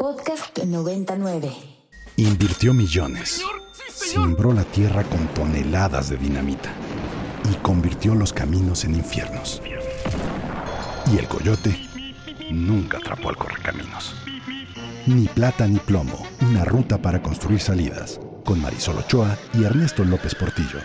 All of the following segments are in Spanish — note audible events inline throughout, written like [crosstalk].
Podcast 99. Invirtió millones. Simbró la tierra con toneladas de dinamita. Y convirtió los caminos en infiernos. Y el coyote nunca atrapó al correcaminos. Ni plata ni plomo, una ruta para construir salidas. Con Marisol Ochoa y Ernesto López Portillo.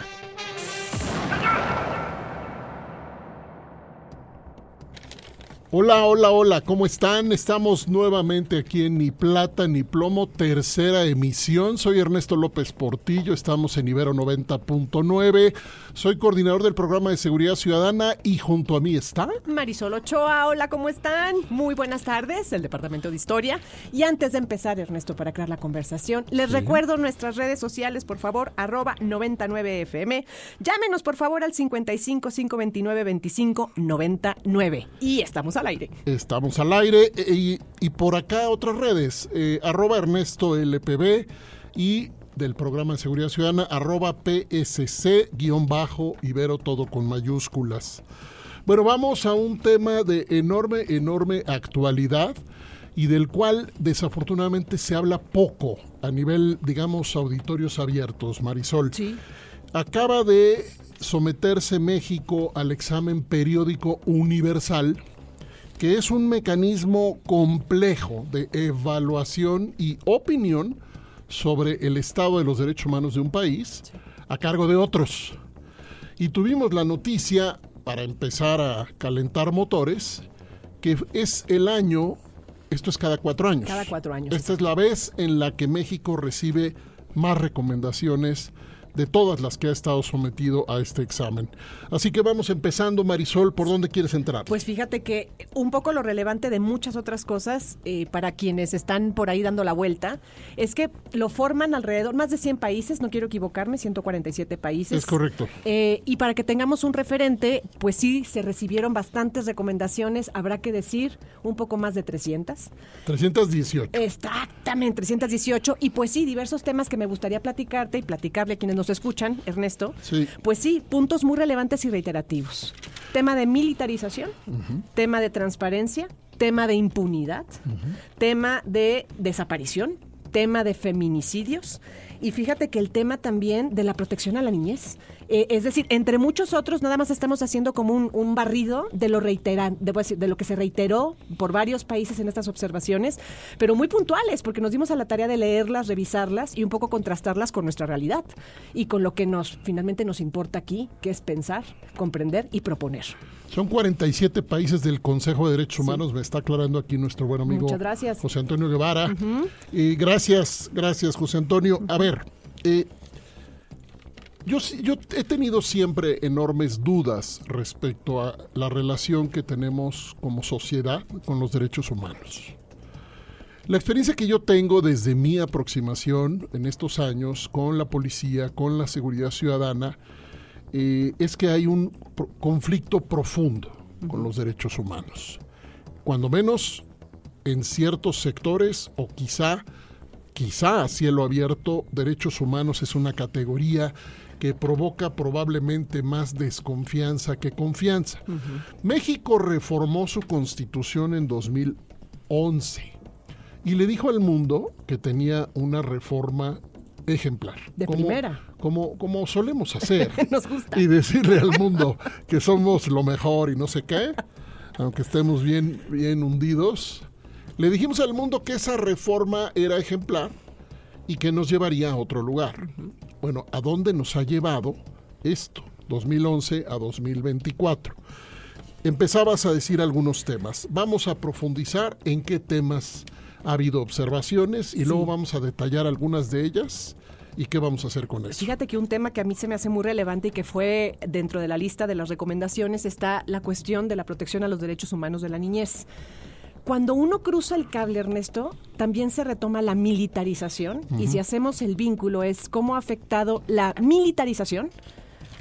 Hola, hola, hola, ¿cómo están? Estamos nuevamente aquí en Ni Plata ni Plomo, tercera emisión. Soy Ernesto López Portillo, estamos en Ibero 90.9. Soy coordinador del programa de seguridad ciudadana y junto a mí está Marisol Ochoa. Hola, ¿cómo están? Muy buenas tardes, el Departamento de Historia. Y antes de empezar, Ernesto, para crear la conversación, les recuerdo nuestras redes sociales, por favor, arroba 99FM. Llámenos, por favor, al 55 529 25 99. Y estamos al aire. Estamos al aire eh, y, y por acá otras redes, eh, arroba Ernesto LPB y del programa de seguridad ciudadana, arroba PSC guion bajo Ibero todo con mayúsculas. Bueno, vamos a un tema de enorme, enorme actualidad y del cual desafortunadamente se habla poco a nivel, digamos, auditorios abiertos, Marisol. Sí. Acaba de someterse México al examen periódico universal, que es un mecanismo complejo de evaluación y opinión sobre el estado de los derechos humanos de un país a cargo de otros. Y tuvimos la noticia, para empezar a calentar motores, que es el año, esto es cada cuatro años. Cada cuatro años. Esta es la vez en la que México recibe más recomendaciones de todas las que ha estado sometido a este examen. Así que vamos empezando, Marisol, ¿por dónde quieres entrar? Pues fíjate que un poco lo relevante de muchas otras cosas eh, para quienes están por ahí dando la vuelta es que lo forman alrededor, más de 100 países, no quiero equivocarme, 147 países. es correcto. Eh, y para que tengamos un referente, pues sí, se recibieron bastantes recomendaciones, habrá que decir un poco más de 300. 318. Exactamente, 318. Y pues sí, diversos temas que me gustaría platicarte y platicarle a quienes nos escuchan, Ernesto. Sí. Pues sí, puntos muy relevantes y reiterativos. Tema de militarización, tema de transparencia, tema de impunidad, tema de desaparición, tema de feminicidios y fíjate que el tema también de la protección a la niñez. Eh, es decir, entre muchos otros, nada más estamos haciendo como un, un barrido de lo reiteran, decir, de lo que se reiteró por varios países en estas observaciones, pero muy puntuales, porque nos dimos a la tarea de leerlas, revisarlas y un poco contrastarlas con nuestra realidad y con lo que nos finalmente nos importa aquí, que es pensar, comprender y proponer. Son 47 países del Consejo de Derechos Humanos, me está aclarando aquí nuestro buen amigo Muchas gracias. José Antonio Guevara. Y gracias, gracias José Antonio. A ver, eh, yo, he tenido siempre enormes dudas respecto a la relación que tenemos como sociedad con los derechos humanos. La experiencia que yo tengo desde mi aproximación en estos años con la policía, con la seguridad ciudadana, eh, es que hay un conflicto profundo con los derechos humanos. Cuando menos en ciertos sectores o quizá, quizá a cielo abierto, derechos humanos es una categoría que provoca probablemente más desconfianza que confianza. México reformó su constitución en 2011 y le dijo al mundo que tenía una reforma ejemplar. De Como- primera. Como, como solemos hacer. [laughs] Nos gusta. Y decirle al mundo que somos lo mejor y no sé qué, aunque estemos bien, bien hundidos. Le dijimos al mundo que esa reforma era ejemplar y que nos llevaría a otro lugar. Bueno, ¿a dónde nos ha llevado esto? 2011 a 2024. Empezabas a decir algunos temas. Vamos a profundizar en qué temas ha habido observaciones y luego vamos a detallar algunas de ellas y qué vamos a hacer con eso. Fíjate que un tema que a mí se me hace muy relevante y que fue dentro de la lista de las recomendaciones está la cuestión de la protección a los derechos humanos de la niñez. Cuando uno cruza el cable, Ernesto, también se retoma la militarización. Y si hacemos el vínculo es cómo ha afectado la militarización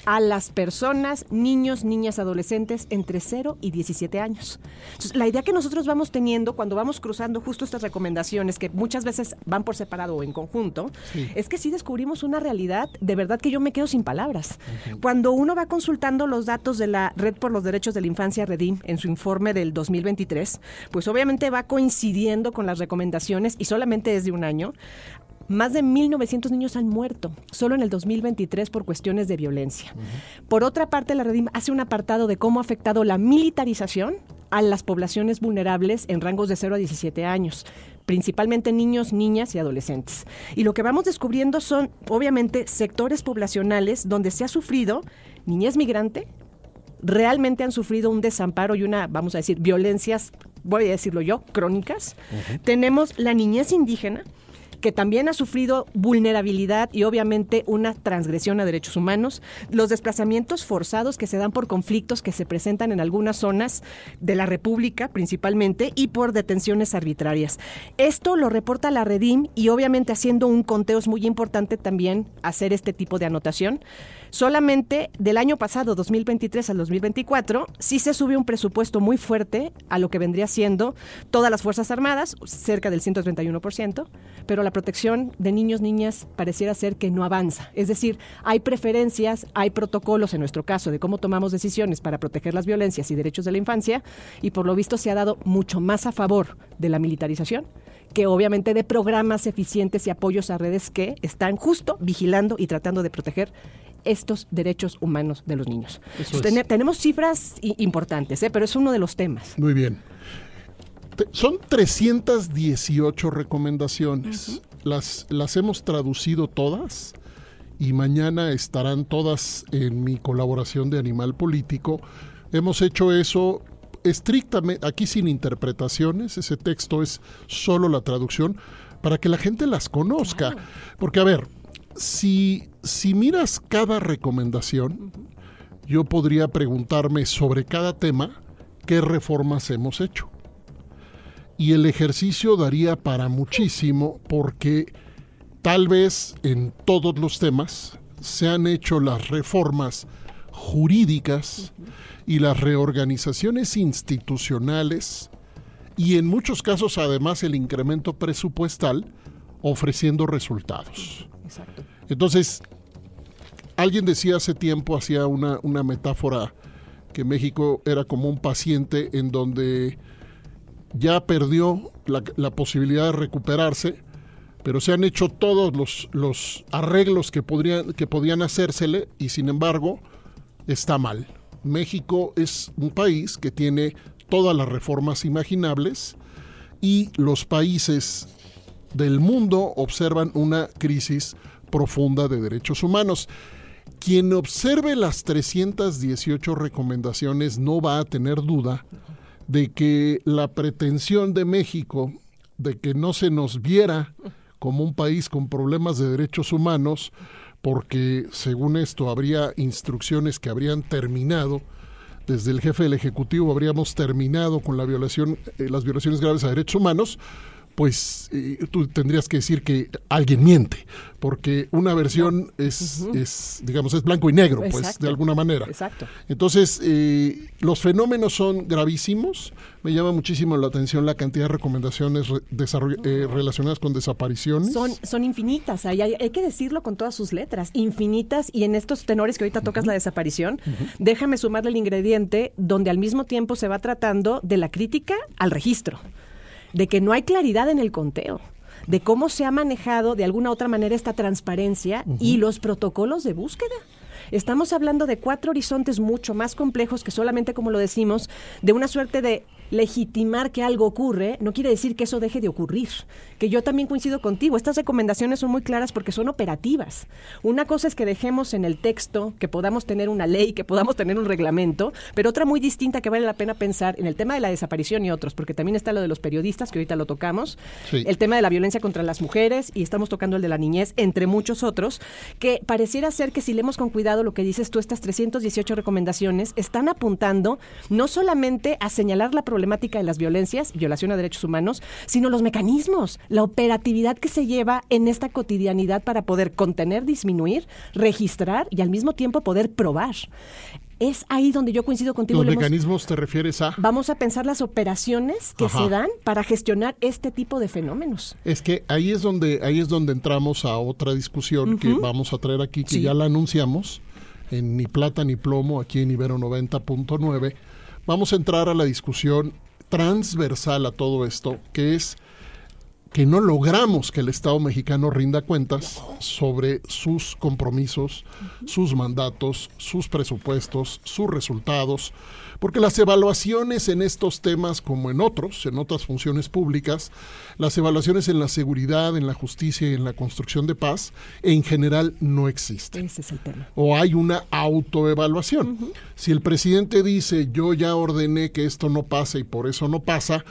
a las personas, niños, niñas, adolescentes entre 0 y 17 años. Entonces, la idea que nosotros vamos teniendo cuando vamos cruzando justo estas recomendaciones, que muchas veces van por separado o en conjunto, es que sí descubrimos una realidad de verdad que yo me quedo sin palabras. Cuando uno va consultando los datos de la Red por los Derechos de la Infancia, Redim, en su informe del 2023, pues obviamente va coincidiendo con las recomendaciones y solamente desde un año. Más de 1.900 niños han muerto solo en el 2023 por cuestiones de violencia. Por otra parte, la Redim hace un apartado de cómo ha afectado la militarización a las poblaciones vulnerables en rangos de 0 a 17 años principalmente niños, niñas y adolescentes. Y lo que vamos descubriendo son, obviamente, sectores poblacionales donde se ha sufrido niñez migrante, realmente han sufrido un desamparo y una, vamos a decir, violencias, voy a decirlo yo, crónicas. Tenemos la niñez indígena, que también ha sufrido vulnerabilidad y obviamente una transgresión a derechos humanos, los desplazamientos forzados que se dan por conflictos que se presentan en algunas zonas de la República principalmente y por detenciones arbitrarias. Esto lo reporta la Redim y obviamente haciendo un conteo es muy importante también hacer este tipo de anotación. Solamente del año pasado, 2023 al 2024, sí se sube un presupuesto muy fuerte a lo que vendría siendo todas las Fuerzas Armadas, cerca del 131%, pero la protección de niños, niñas, pareciera ser que no avanza. Es decir, hay preferencias, hay protocolos en nuestro caso de cómo tomamos decisiones para proteger las violencias y derechos de la infancia, y por lo visto se ha dado mucho más a favor de la militarización que obviamente de programas eficientes y apoyos a redes que están justo vigilando y tratando de proteger estos derechos humanos de los niños. tenemos cifras importantes, ¿eh? pero es uno de los temas. Muy bien. son 318 recomendaciones. las, las hemos traducido todas y mañana estarán todas en mi colaboración de Animal Político. Hemos hecho eso estrictamente, aquí sin interpretaciones, ese texto es solo la traducción, para que la gente las conozca. Porque, a ver, si, si miras cada recomendación, yo podría preguntarme sobre cada tema qué reformas hemos hecho. Y el ejercicio daría para muchísimo porque tal vez en todos los temas se han hecho las reformas jurídicas y las reorganizaciones institucionales y en muchos casos además el incremento presupuestal ofreciendo resultados. Entonces, alguien decía hace tiempo, hacía una, una metáfora, que México era como un paciente en donde ya perdió la, posibilidad de recuperarse, pero se han hecho todos los, los arreglos que, podrían, que podían hacérsele y sin embargo está mal. México es un país que tiene todas las reformas imaginables y los países del mundo observan una crisis profunda de derechos humanos. Quien observe las 318 recomendaciones no va a tener duda de que la pretensión de México de que no se nos viera como un país con problemas de derechos humanos, porque según esto habría instrucciones que habrían terminado, desde el jefe del Ejecutivo habríamos terminado con la violación, eh, las violaciones graves a derechos humanos, pues eh, tú tendrías que decir que alguien miente, porque una versión es, es, digamos, es blanco y negro, pues, de alguna manera. Exacto. Entonces, eh, los fenómenos son gravísimos. Me llama muchísimo la atención la cantidad de recomendaciones eh, relacionadas con desapariciones. Son, son infinitas, hay, hay, que decirlo con todas sus letras, infinitas, y en estos tenores que ahorita tocas la desaparición, déjame sumarle el ingrediente donde al mismo tiempo se va tratando de la crítica al registro de que no hay claridad en el conteo de cómo se ha manejado de alguna otra manera esta transparencia y los protocolos de búsqueda. Estamos hablando de cuatro horizontes mucho más complejos que solamente, como lo decimos, de una suerte de legitimar que algo ocurre no quiere decir que eso deje de ocurrir. Que yo también coincido contigo. Estas recomendaciones son muy claras porque son operativas. Una cosa es que dejemos en el texto, que podamos tener una ley, que podamos tener un reglamento, pero otra muy distinta que vale la pena pensar en el tema de la desaparición y otros, porque también está lo de los periodistas, que ahorita lo tocamos, el tema de la violencia contra las mujeres y estamos tocando el de la niñez, entre muchos otros, que pareciera ser que si leemos con cuidado lo que dices tú, estas 318 recomendaciones están apuntando no solamente a señalar la problemática de las violencias, violación a derechos humanos, sino los mecanismos, la operatividad que se lleva en esta cotidianidad para poder contener, disminuir, registrar y al mismo tiempo poder probar es ahí donde yo coincido contigo. ¿Los mecanismos te refieres a? Vamos a pensar las operaciones que se dan para gestionar este tipo de fenómenos. Es que ahí es donde, ahí es donde entramos a otra discusión que vamos a traer aquí, que ya la anunciamos en Ni Plata ni Plomo, aquí en Ibero 90.9. Vamos a entrar a la discusión transversal a todo esto, que es que no logramos que el Estado mexicano rinda cuentas sobre sus compromisos, sus mandatos, sus presupuestos, sus resultados, porque las evaluaciones en estos temas, como en otros, en otras funciones públicas, las evaluaciones en la seguridad, en la justicia y en la construcción de paz, en general no existen. Ese es el tema. O hay una autoevaluación. Si el presidente dice, yo ya ordené que esto no pase y por eso no pasa,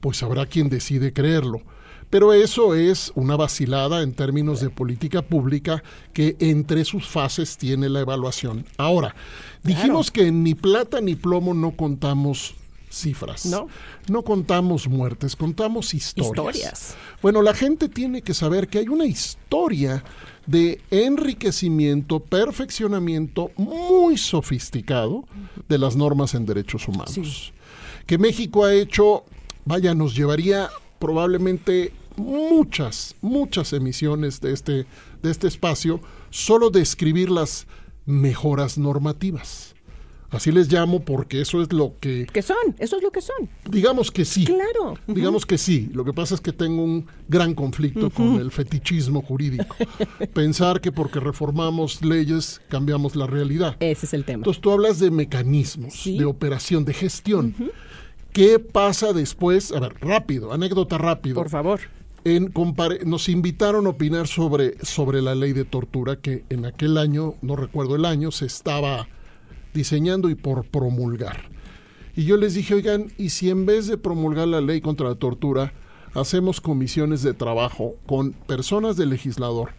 pues habrá quien decide creerlo pero eso es una vacilada en términos de política pública que entre sus fases tiene la evaluación. Ahora, dijimos que ni plata ni plomo no contamos cifras. No. No contamos muertes, contamos historias. Historias. Bueno, la gente tiene que saber que hay una historia de enriquecimiento, perfeccionamiento muy sofisticado de las normas en derechos humanos. Que México ha hecho, vaya, nos llevaría probablemente muchas, muchas emisiones de este, de este espacio solo describir las mejoras normativas. Así les llamo porque eso es lo que... Que son, eso es lo que son. Digamos que sí. Claro. Digamos que sí. Lo que pasa es que tengo un gran conflicto con el fetichismo jurídico. [laughs] Pensar que porque reformamos leyes cambiamos la realidad. Ese es el tema. Entonces tú hablas de mecanismos, de operación, de gestión. ¿Qué pasa después? A ver, rápido, anécdota rápido. Por favor en nos invitaron a opinar sobre, sobre la ley de tortura que en aquel año, no recuerdo el año, se estaba diseñando y por promulgar. Y yo les dije, oigan, ¿y si en vez de promulgar la ley contra la tortura, hacemos comisiones de trabajo con personas del legislador,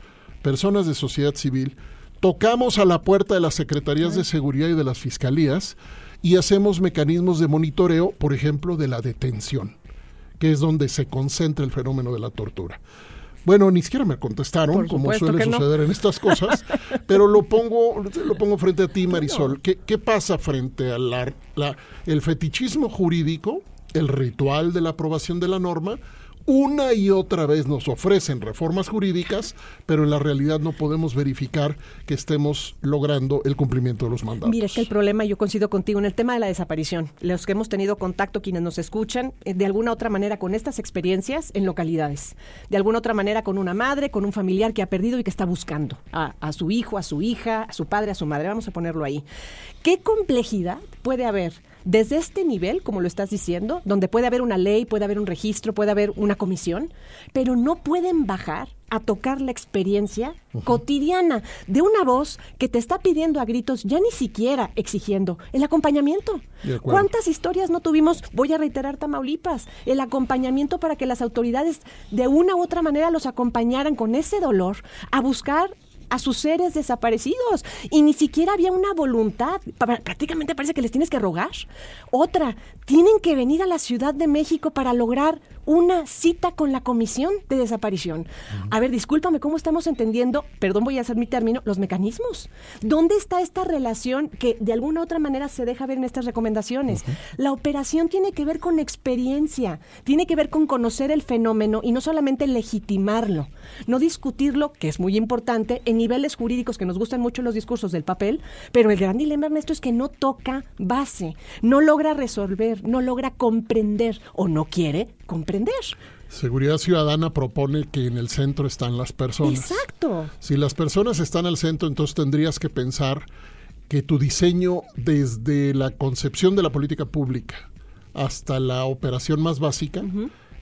personas de sociedad civil, tocamos a la puerta de las secretarías de seguridad y de las fiscalías y hacemos mecanismos de monitoreo, por ejemplo, de la detención? Que es donde se concentra el fenómeno de la tortura. Bueno, ni siquiera me contestaron, como suele suceder en estas cosas, [laughs] pero lo pongo, lo pongo frente a ti, Marisol. ¿Qué, qué pasa frente al la, el fetichismo jurídico, el ritual de la aprobación de la norma, una y otra vez nos ofrecen reformas jurídicas, pero en la realidad no podemos verificar que estemos logrando el cumplimiento de los mandatos. Mira, es que el problema, yo coincido contigo, en el tema de la desaparición. Los que hemos tenido contacto, quienes nos escuchan, eh, de alguna otra manera con estas experiencias en localidades. De alguna otra manera con una madre, con un familiar que ha perdido y que está buscando a, a su hijo, a su hija, a su padre, a su madre. Vamos a ponerlo ahí. ¿Qué complejidad puede haber? desde este nivel, como lo estás diciendo, donde puede haber una ley, puede haber un registro, puede haber una comisión, pero no pueden bajar a tocar la experiencia cotidiana de una voz que te está pidiendo a gritos, ya ni siquiera exigiendo, el acompañamiento. ¿Cuántas historias no tuvimos? Voy a reiterar Tamaulipas, el acompañamiento para que las autoridades de una u otra manera los acompañaran con ese dolor a buscar a sus seres desaparecidos y ni siquiera había una voluntad. Prácticamente parece que les tienes que rogar. Otra, tienen que venir a la Ciudad de México para lograr una cita con la comisión de desaparición. A ver, discúlpame, ¿cómo estamos entendiendo, perdón, voy a hacer mi término, los mecanismos? ¿Dónde está esta relación que de alguna u otra manera se deja ver en estas recomendaciones? La operación tiene que ver con experiencia, tiene que ver con conocer el fenómeno y no solamente legitimarlo, no discutirlo, que es muy importante, en niveles jurídicos que nos gustan mucho los discursos del papel, pero el gran dilema, Ernesto, es que no toca base, no logra resolver, no logra comprender o no quiere comprender. Seguridad Ciudadana propone que en el centro están las personas. Exacto. Si las personas están al centro, entonces tendrías que pensar que tu diseño desde la concepción de la política pública hasta la operación más básica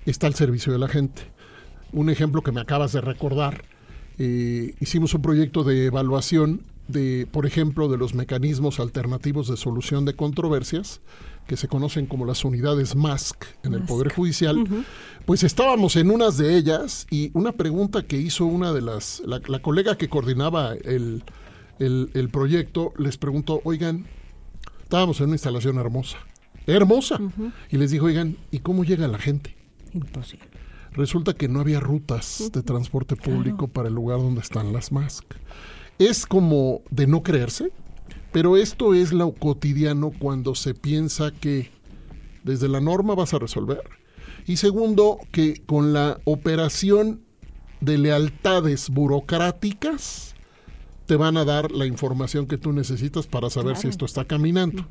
está al servicio de la gente. Un ejemplo que me acabas de recordar, eh, hicimos un proyecto de evaluación de, por ejemplo, de los mecanismos alternativos de solución de controversias que se conocen como las unidades MASC en el Poder Judicial, pues estábamos en unas de ellas y una pregunta que hizo una de las, la, colega que coordinaba el, el, proyecto, les preguntó, oigan, estábamos en una instalación hermosa, hermosa. Y les dijo, oigan, ¿y cómo llega la gente? Imposible. Resulta que no había rutas de transporte público para el lugar donde están las MASC. Es como de no creerse, pero esto es lo cotidiano cuando se piensa que desde la norma vas a resolver. Y segundo, que con la operación de lealtades burocráticas te van a dar la información que tú necesitas para saber si esto está caminando.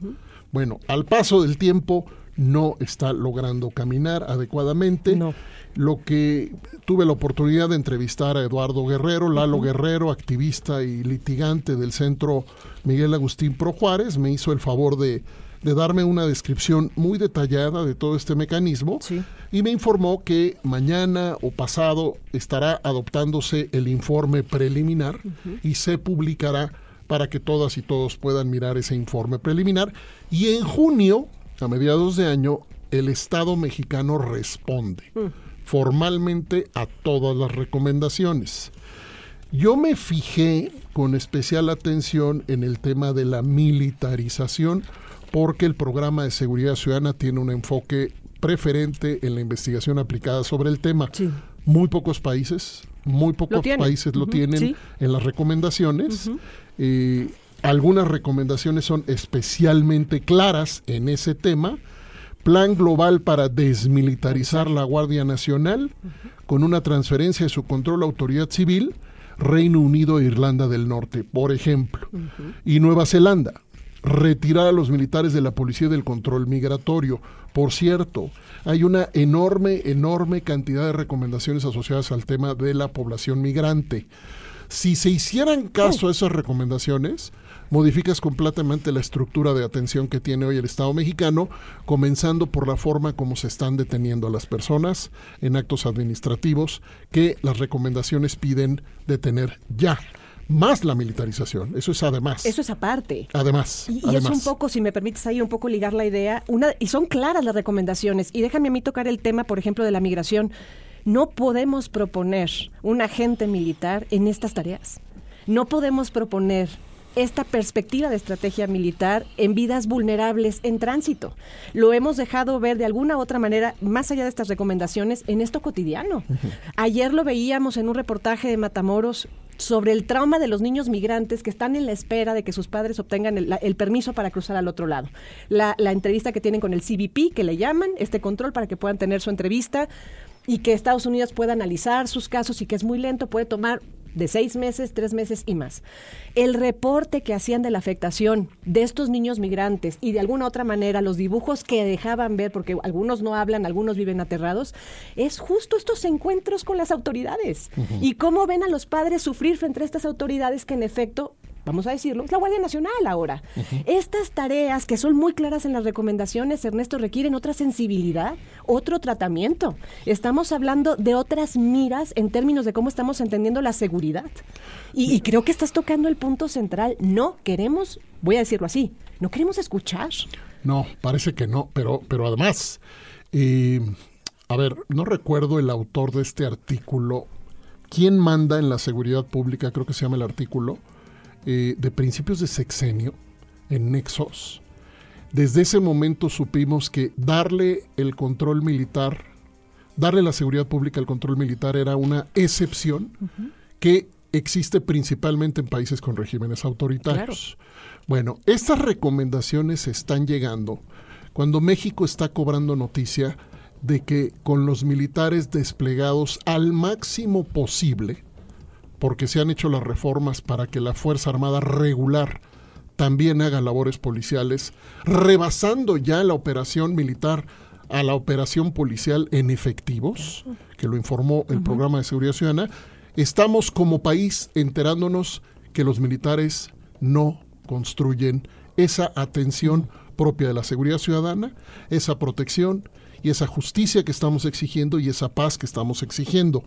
Bueno, al paso del tiempo no está logrando caminar adecuadamente. No. Lo que tuve la oportunidad de entrevistar a Eduardo Guerrero, Lalo Guerrero, activista y litigante del centro Miguel Agustín Pro Juárez, me hizo el favor de, de darme una descripción muy detallada de todo este mecanismo Sí. y me informó que mañana o pasado estará adoptándose el informe preliminar y se publicará para que todas y todos puedan mirar ese informe preliminar y en junio, a mediados de año, el Estado mexicano responde formalmente a todas las recomendaciones. Yo me fijé con especial atención en el tema de la militarización porque el programa de seguridad ciudadana tiene un enfoque preferente en la investigación aplicada sobre el tema. Sí. Muy pocos países, muy pocos tienen. países lo tienen sí. en las recomendaciones. Eh, algunas recomendaciones son especialmente claras en ese tema. Plan global para desmilitarizar la Guardia Nacional con una transferencia de su control a autoridad civil, Reino Unido e Irlanda del Norte, por ejemplo. Y Nueva Zelanda, retirar a los militares de la policía del control migratorio. Por cierto, hay una enorme, enorme cantidad de recomendaciones asociadas al tema de la población migrante. Si se hicieran caso a esas recomendaciones, modificas completamente la estructura de atención que tiene hoy el Estado mexicano, comenzando por la forma como se están deteniendo a las personas en actos administrativos que las recomendaciones piden detener ya, más la militarización. Eso es además. Eso es aparte. Además. Y, y es un poco, si me permites ahí un poco ligar la idea, una, y son claras las recomendaciones. Y déjame a mí tocar el tema, por ejemplo, de la migración. No podemos proponer un agente militar en estas tareas. No podemos proponer esta perspectiva de estrategia militar en vidas vulnerables en tránsito. Lo hemos dejado ver de alguna u otra manera, más allá de estas recomendaciones, en esto cotidiano. Ayer lo veíamos en un reportaje de Matamoros sobre el trauma de los niños migrantes que están en la espera de que sus padres obtengan el, permiso para cruzar al otro lado. La, la entrevista que tienen con el CBP, que le llaman, este control para que puedan tener su entrevista y que Estados Unidos pueda analizar sus casos y que es muy lento, puede tomar de seis meses, tres meses y más. El reporte que hacían de la afectación de estos niños migrantes y de alguna otra manera los dibujos que dejaban ver, porque algunos no hablan, algunos viven aterrados, es justo estos encuentros con las autoridades y cómo ven a los padres sufrir frente a estas autoridades que en efecto vamos a decirlo, es la Guardia Nacional ahora. Estas tareas que son muy claras en las recomendaciones, Ernesto, requieren otra sensibilidad, otro tratamiento. Estamos hablando de otras miras en términos de cómo estamos entendiendo la seguridad. Y, y creo que estás tocando el punto central. No queremos, voy a decirlo así, no queremos escuchar. No, parece que no, pero, pero además, eh, a ver, no recuerdo el autor de este artículo. ¿Quién manda en la seguridad pública? Creo que se llama el artículo, eh, de principios de sexenio, en Nexos. Desde ese momento supimos que darle el control militar, darle la seguridad pública al control militar era una excepción que existe principalmente en países con regímenes autoritarios. Bueno, estas recomendaciones están llegando cuando México está cobrando noticia de que con los militares desplegados al máximo posible, porque se han hecho las reformas para que la Fuerza Armada regular también haga labores policiales, rebasando ya la operación militar a la operación policial en efectivos, que lo informó el programa de seguridad ciudadana, estamos como país enterándonos que los militares no construyen esa atención propia de la seguridad ciudadana, esa protección y esa justicia que estamos exigiendo y esa paz que estamos exigiendo.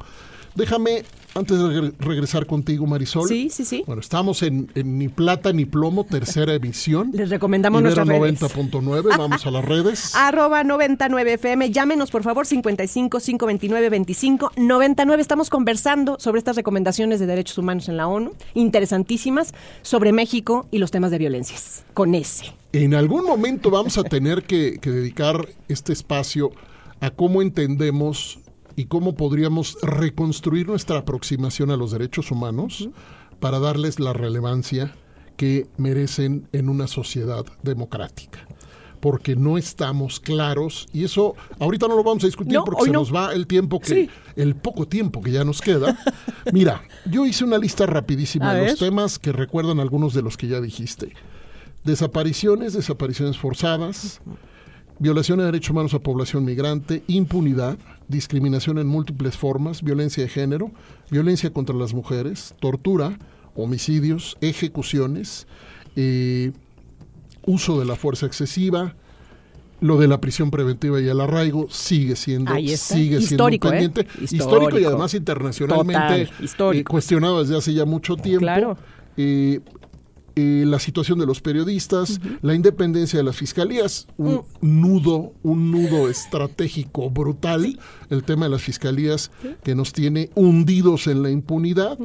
Déjame, antes de regre- regresar contigo, Marisol. Sí, sí, sí. Bueno, estamos en, en Ni Plata ni Plomo, tercera emisión. [laughs] Les recomendamos Ibero nuestras redes. 90.9, [laughs] vamos a las redes. Arroba 99 FM. Llámenos, por favor, 55 529 25 99. Estamos conversando sobre estas recomendaciones de derechos humanos en la ONU, interesantísimas, sobre México y los temas de violencias. Con ese. En algún momento vamos a tener que, que dedicar este espacio a cómo entendemos y cómo podríamos reconstruir nuestra aproximación a los derechos humanos para darles la relevancia que merecen en una sociedad democrática. Porque no estamos claros, y eso ahorita no lo vamos a discutir No, porque se no. nos va el tiempo que, Sí. el poco tiempo que ya nos queda. [laughs] Mira, yo hice una lista rapidísima A de los temas que recuerdan algunos de los que ya dijiste. Desapariciones, desapariciones forzadas, violación de derechos humanos a población migrante, impunidad, discriminación en múltiples formas, violencia de género, violencia contra las mujeres, tortura, homicidios, ejecuciones, eh, uso de la fuerza excesiva, lo de la prisión preventiva y el arraigo sigue siendo, sigue Histórico, siendo ¿eh? pendiente, histórico. Histórico. y además internacionalmente Total, histórico. eh, cuestionado desde hace ya mucho tiempo. Claro. Eh, eh, la situación de los periodistas, la independencia de las fiscalías, un Mm. nudo, un nudo estratégico brutal, el tema de las fiscalías que nos tiene hundidos en la impunidad,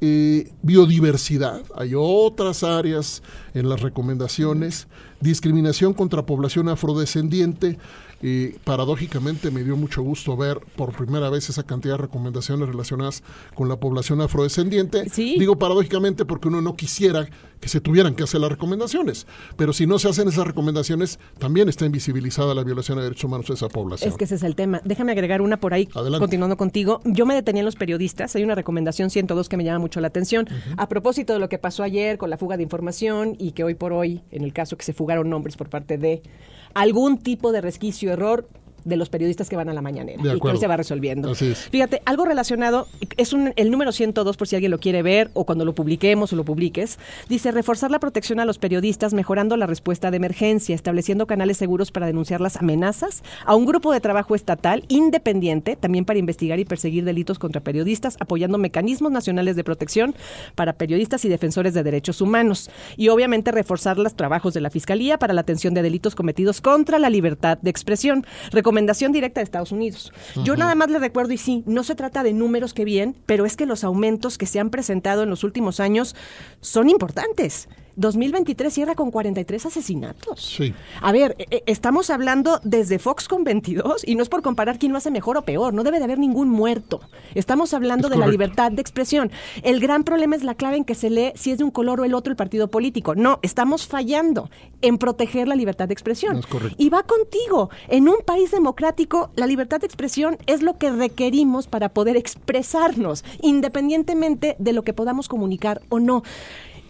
eh, biodiversidad, hay otras áreas en las recomendaciones, discriminación contra población afrodescendiente, eh, paradójicamente me dio mucho gusto ver por primera vez esa cantidad de recomendaciones relacionadas con la población afrodescendiente. Sí. Digo paradójicamente porque uno no quisiera que se tuvieran que hacer las recomendaciones, pero si no se hacen esas recomendaciones, también está invisibilizada la violación de derechos humanos de esa población. Es que ese es el tema. Déjame agregar una por ahí, Adelante. continuando contigo. Yo me detenía en los periodistas. Hay una recomendación 102 que me llama mucho la atención. A propósito de lo que pasó ayer con la fuga de información y que hoy por hoy, en el caso que se fugaron nombres por parte de algún tipo de resquicio, error de los periodistas que van a la mañanera De y que hoy se va resolviendo. Así es. Fíjate, algo relacionado, es un, el número 102 por si alguien lo quiere ver o cuando lo publiquemos o lo publiques, dice reforzar la protección a los periodistas mejorando la respuesta de emergencia, estableciendo canales seguros para denunciar las amenazas, a un grupo de trabajo estatal independiente también para investigar y perseguir delitos contra periodistas, apoyando mecanismos nacionales de protección para periodistas y defensores de derechos humanos y obviamente reforzar los trabajos de la Fiscalía para la atención de delitos cometidos contra la libertad de expresión. Recomendación directa de Estados Unidos. Yo nada más le recuerdo, y sí, no se trata de números que bien, pero es que los aumentos que se han presentado en los últimos años son importantes. 2023 cierra con 43 asesinatos. Sí. A ver, e- e- estamos hablando desde Fox con 22 y no es por comparar quién lo hace mejor o peor, no debe de haber ningún muerto. Estamos hablando Es de la libertad de expresión. El gran problema es la clave en que se lee si es de un color o el otro el partido político. No, estamos fallando en proteger la libertad de expresión. Es correcto. Y va contigo. En un país democrático, la libertad de expresión es lo que requerimos para poder expresarnos, independientemente de lo que podamos comunicar o no.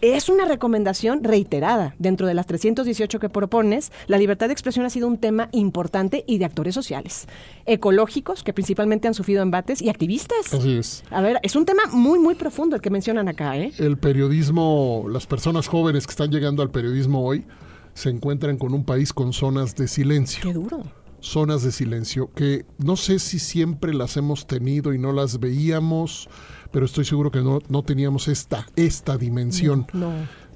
Es una recomendación reiterada. Dentro de las 318 que propones, la libertad de expresión ha sido un tema importante y de actores sociales, ecológicos, que principalmente han sufrido embates, y activistas. Así es. A ver, es un tema muy, muy profundo el que mencionan acá, ¿eh? El periodismo, las personas jóvenes que están llegando al periodismo hoy se encuentran con un país con zonas de silencio. Qué duro. zonas de silencio que no sé si siempre las hemos tenido y no las veíamos, pero estoy seguro que no, no teníamos esta, esta dimensión No.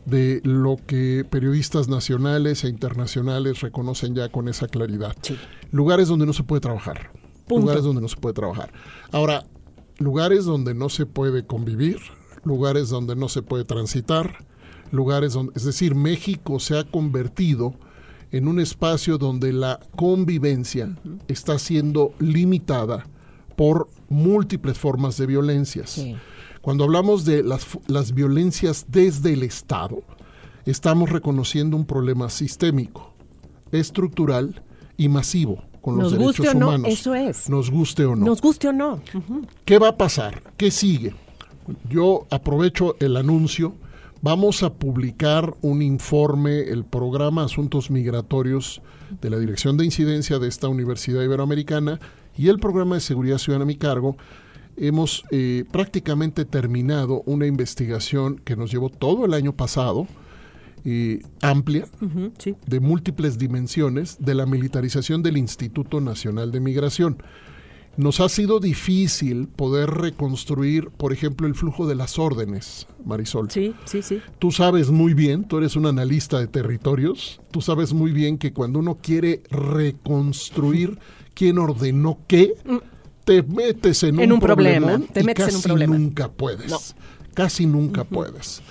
de lo que periodistas nacionales e internacionales reconocen ya con esa claridad. Sí. Lugares donde no se puede trabajar. Punto. Lugares donde no se puede trabajar. Ahora, lugares donde no se puede convivir, lugares donde no se puede transitar, lugares donde, es decir, México se ha convertido en un espacio donde la convivencia está siendo limitada por múltiples formas de violencias. Sí. Cuando hablamos de las, las violencias desde el Estado, estamos reconociendo un problema sistémico, estructural y masivo con los Nos guste derechos o no, humanos. eso es. Nos guste o no. Nos guste o no. ¿Qué va a pasar? ¿Qué sigue? Yo aprovecho el anuncio. Vamos a publicar un informe, el programa Asuntos Migratorios de la Dirección de Incidencia de esta Universidad Iberoamericana y el programa de Seguridad Ciudadana a mi cargo. Hemos eh, prácticamente terminado una investigación que nos llevó todo el año pasado, eh, amplia, Sí. de múltiples dimensiones de la militarización del Instituto Nacional de Migración. Nos ha sido difícil poder reconstruir, por ejemplo, el flujo de las órdenes, Marisol. Sí, sí, sí. Tú sabes muy bien, tú eres un analista de territorios, tú sabes muy bien que cuando uno quiere reconstruir [laughs] quién ordenó qué, te metes en, Mm. En un problema, problemón te y metes en un casi problema. nunca puedes. No. Casi nunca puedes.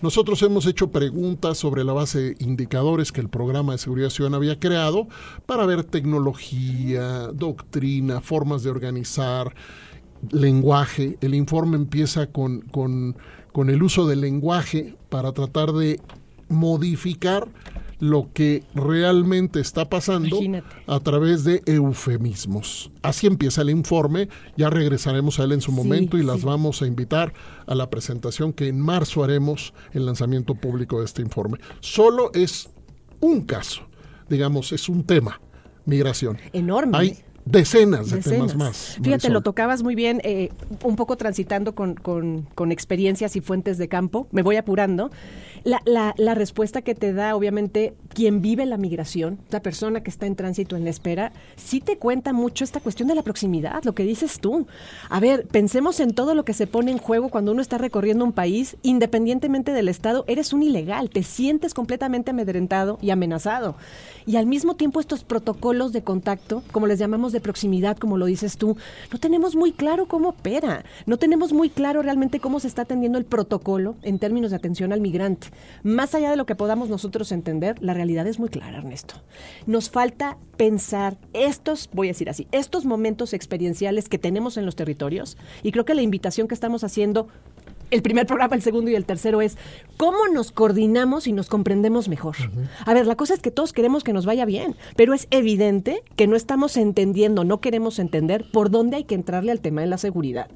Nosotros hemos hecho preguntas sobre la base de indicadores que el programa de seguridad ciudadana había creado para ver tecnología, doctrina, formas de organizar, lenguaje. El informe empieza con, con, con el uso del lenguaje para tratar de modificar lo que realmente está pasando Imagínate. a través de eufemismos. Así empieza el informe, ya regresaremos a él en su Sí, momento y las vamos a invitar a la presentación que en marzo haremos el lanzamiento público de este informe. Solo es un caso, digamos, es un tema, migración. Enorme. Hay decenas de Decenas. temas más. Fíjate, Marisol. lo tocabas muy bien, eh, un poco transitando con, con- con experiencias y fuentes de campo. Me voy apurando. La, la- la respuesta que te da, obviamente, quien vive la migración, la persona que está en tránsito en la espera, sí te cuenta mucho esta cuestión de la proximidad, lo que dices tú. A ver, pensemos en todo lo que se pone en juego cuando uno está recorriendo un país, independientemente del estado, eres un ilegal, te sientes completamente amedrentado y amenazado. Y al mismo tiempo estos protocolos de contacto, como les llamamos de proximidad, como lo dices tú, no tenemos muy claro cómo opera, no tenemos muy claro realmente cómo se está atendiendo el protocolo en términos de atención al migrante. Más allá de lo que podamos nosotros entender, la realidad es muy clara, Ernesto. Nos falta pensar estos, voy a decir así, estos momentos experienciales que tenemos en los territorios y creo que la invitación que estamos haciendo el primer programa, el segundo y el tercero es cómo nos coordinamos y nos comprendemos mejor. A ver, la cosa es que todos queremos que nos vaya bien, pero es evidente que no estamos entendiendo, no queremos entender por dónde hay que entrarle al tema de la seguridad.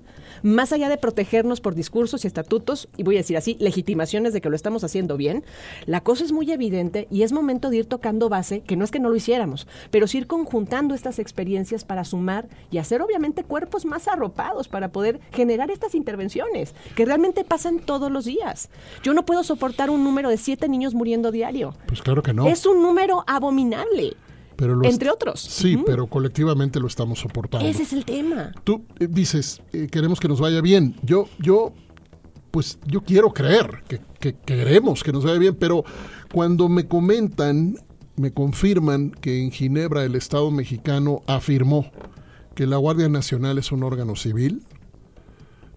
Más allá de protegernos por discursos y estatutos, y voy a decir así, legitimaciones de que lo estamos haciendo bien, la cosa es muy evidente y es momento de ir tocando base, que no es que no lo hiciéramos, pero sí ir conjuntando estas experiencias para sumar y hacer obviamente cuerpos más arropados para poder generar estas intervenciones que realmente pasan todos los días. Yo no puedo soportar un número de siete niños muriendo diario. Pues claro que no. Es un número abominable, pero entre otros. Sí, pero colectivamente lo estamos soportando. Ese es el tema. Tú eh, dices, eh, queremos que nos vaya bien. Yo, yo, pues yo quiero creer que, que queremos que nos vaya bien, pero cuando me comentan, me confirman que en Ginebra el Estado mexicano afirmó que la Guardia Nacional es un órgano civil,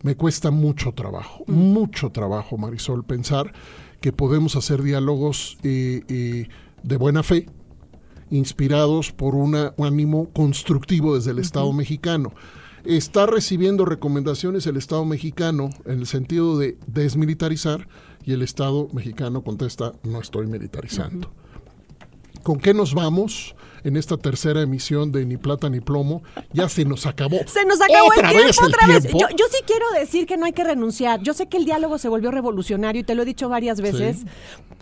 me cuesta mucho trabajo, mucho trabajo, Marisol, pensar que podemos hacer diálogos eh, eh, de buena fe, inspirados por una- un ánimo constructivo desde el Estado mexicano. Está recibiendo recomendaciones el Estado mexicano en el sentido de desmilitarizar y el Estado mexicano contesta no estoy militarizando. ¿Con qué nos vamos en esta tercera emisión de Ni Plata ni Plomo? Ya se nos acabó. Se nos acabó ¿Otra el tiempo, vez el otra vez. tiempo? Yo, yo sí quiero decir que no hay que renunciar. Yo sé que el diálogo se volvió revolucionario y te lo he dicho varias veces. Sí.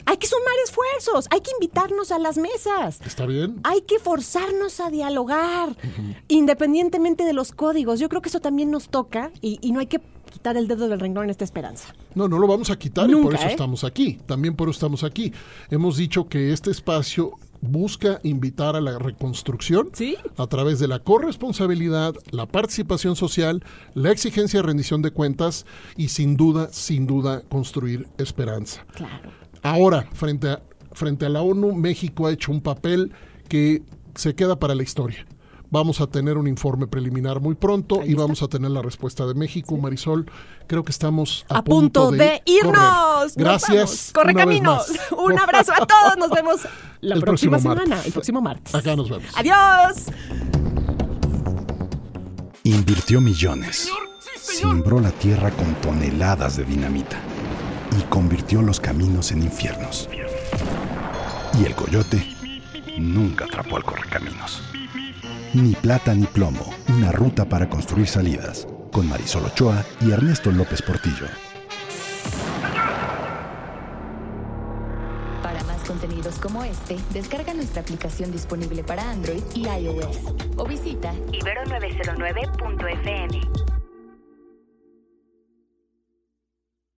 Hay que sumar esfuerzos, hay que invitarnos a las mesas. ¿Está bien? Hay que forzarnos a dialogar, independientemente de los códigos. Yo creo que eso también nos toca y, y no hay que quitar el dedo del renglón en esta esperanza. No, no lo vamos a quitar y por eso ¿eh? estamos aquí. También por eso estamos aquí. Hemos dicho que este espacio busca invitar a la reconstrucción Sí. a través de la corresponsabilidad, la participación social, la exigencia de rendición de cuentas y sin duda, sin duda, construir esperanza. Claro. Ahora, frente a, frente a la ONU, México ha hecho un papel que se queda para la historia. Vamos a tener un informe preliminar muy pronto Ahí y está. vamos a tener la respuesta de México. Marisol, creo que estamos a, A, punto, de, irnos. Gracias. vamos. Corre caminos. Un abrazo a todos. Nos vemos la El próxima semana, martes. el próximo martes. Acá nos vemos. Adiós. Invirtió millones. Simbró la tierra con toneladas de dinamita. Y convirtió los caminos en infiernos. Y el coyote nunca atrapó al correcaminos. Ni plata ni plomo. Una ruta para construir salidas. Con Marisol Ochoa y Ernesto López Portillo. Para más contenidos como este, descarga nuestra aplicación disponible para Android y iOS o visita ibero909.fm.